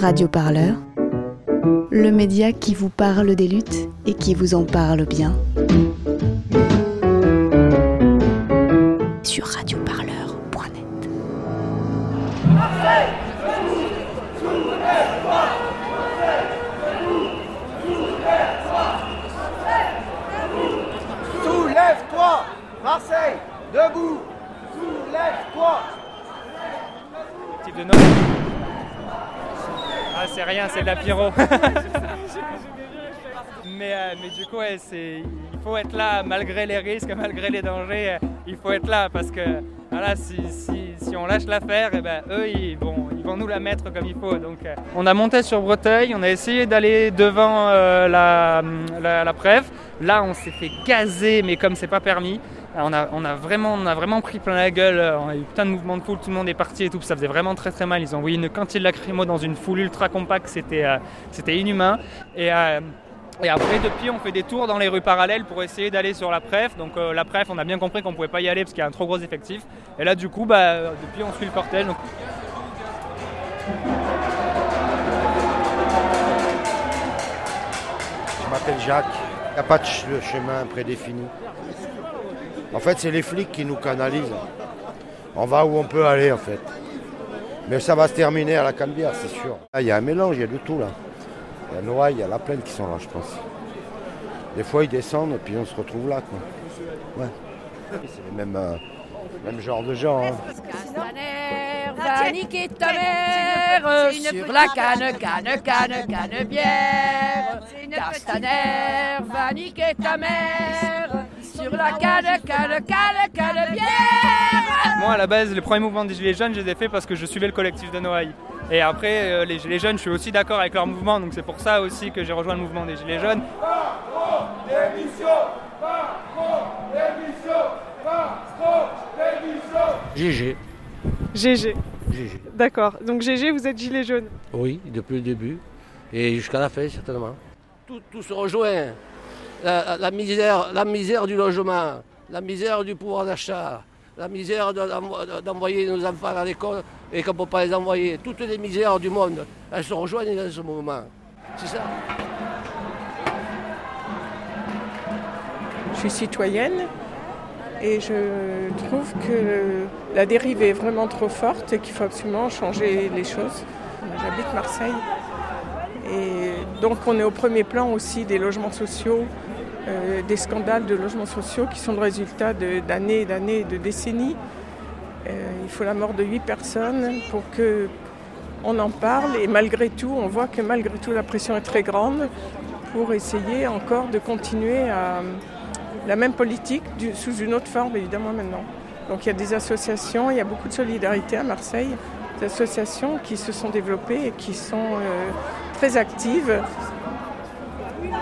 Radio Parleur, le média qui vous parle des luttes et qui vous en parle bien. Sur radioparleur.net. Soulève-toi Marseille Debout Soulève-toi Type de Noël. Ah, c'est rien, c'est de la pyro. mais, euh, mais du coup, ouais, il faut être là malgré les risques, malgré les dangers. euh, Il faut être là parce que voilà, si, si- si on lâche l'affaire, eh ben, eux, ils vont, ils vont nous la mettre comme il faut. Donc, euh, on a monté sur Breteuil, on a essayé d'aller devant euh, la, la, la Prève. Là, on s'est fait gazer, mais comme c'est pas permis. On a, on, a vraiment, on a vraiment pris plein la gueule, on a eu plein de mouvements de foule, tout le monde est parti et tout, ça faisait vraiment très très mal. Ils ont envoyé une quantité de lacrymo dans une foule ultra compacte, c'était euh, inhumain. Et, euh, et après, depuis, on fait des tours dans les rues parallèles pour essayer d'aller sur la PREF. Donc euh, la PREF, on a bien compris qu'on pouvait pas y aller parce qu'il y a un trop gros effectif. Et là, du coup, bah, euh, depuis, on suit le cortège. Je m'appelle Jacques. Il n'y a pas de chemin prédéfini. En fait, c'est les flics qui nous canalisent. On va où on peut aller, en fait. Mais ça va se terminer à la Canebière, c'est sûr. Il y a un mélange, il y a de tout, là. Il y a Noailles, il y a la plaine qui sont là, je pense. Des fois, ils descendent et puis on se retrouve là, quoi. C'est les mêmes, euh, mêmes genres de gens. la canne, canne, canne, canne bière. Castaner ta mère sur la canne, canne, canne, canne bière. moi, à la base, les premiers mouvements des Gilets jaunes, je les ai faits parce que je suivais le collectif de Noailles. Et après, euh, les Gilets jaunes, je suis aussi d'accord avec leur mouvement. Donc c'est pour ça aussi que j'ai rejoint le mouvement des Gilets jaunes. GG. GG. GG. D'accord. Donc GG, vous êtes gilet jaune. Oui, depuis le début. Et jusqu'à la fin, certainement. Tout, tout se rejoint. La, misère, du logement, la misère du pouvoir d'achat, la misère de- d'envo- d'envoyer nos enfants à l'école et qu'on ne peut pas les envoyer. Toutes les misères du monde, elles se rejoignent dans ce mouvement. C'est ça. Je suis citoyenne et je trouve que la dérive est vraiment trop forte et qu'il faut absolument changer les choses. J'habite Marseille et donc on est au premier plan aussi des logements sociaux, euh, des scandales de logements sociaux qui sont le résultat d'années et d'années, de décennies. Euh, il faut la mort de huit personnes pour que on en parle et malgré tout, on voit que malgré tout la pression est très grande pour essayer encore de continuer la même politique sous une autre forme évidemment maintenant. Donc il y a des associations, il y a beaucoup de solidarité à Marseille, des associations qui se sont développées et qui sont euh, très actives.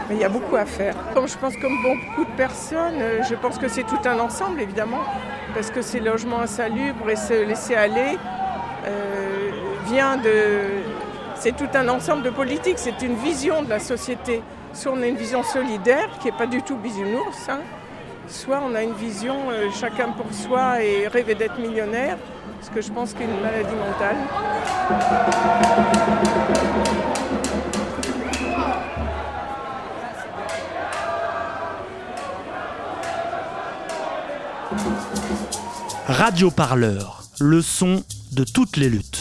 Mais il y a beaucoup à faire. Comme je pense comme beaucoup de personnes, euh, je pense que c'est tout un ensemble évidemment, parce que ces logements insalubres et se laisser aller euh, vient de... C'est tout un ensemble de politiques, c'est une vision de la société. Soit on a une vision solidaire, qui n'est pas du tout bisounours, hein, soit on a une vision euh, chacun pour soi et rêver d'être millionnaire, ce que je pense qu'est une maladie mentale. Radio Parleur, le son de toutes les luttes.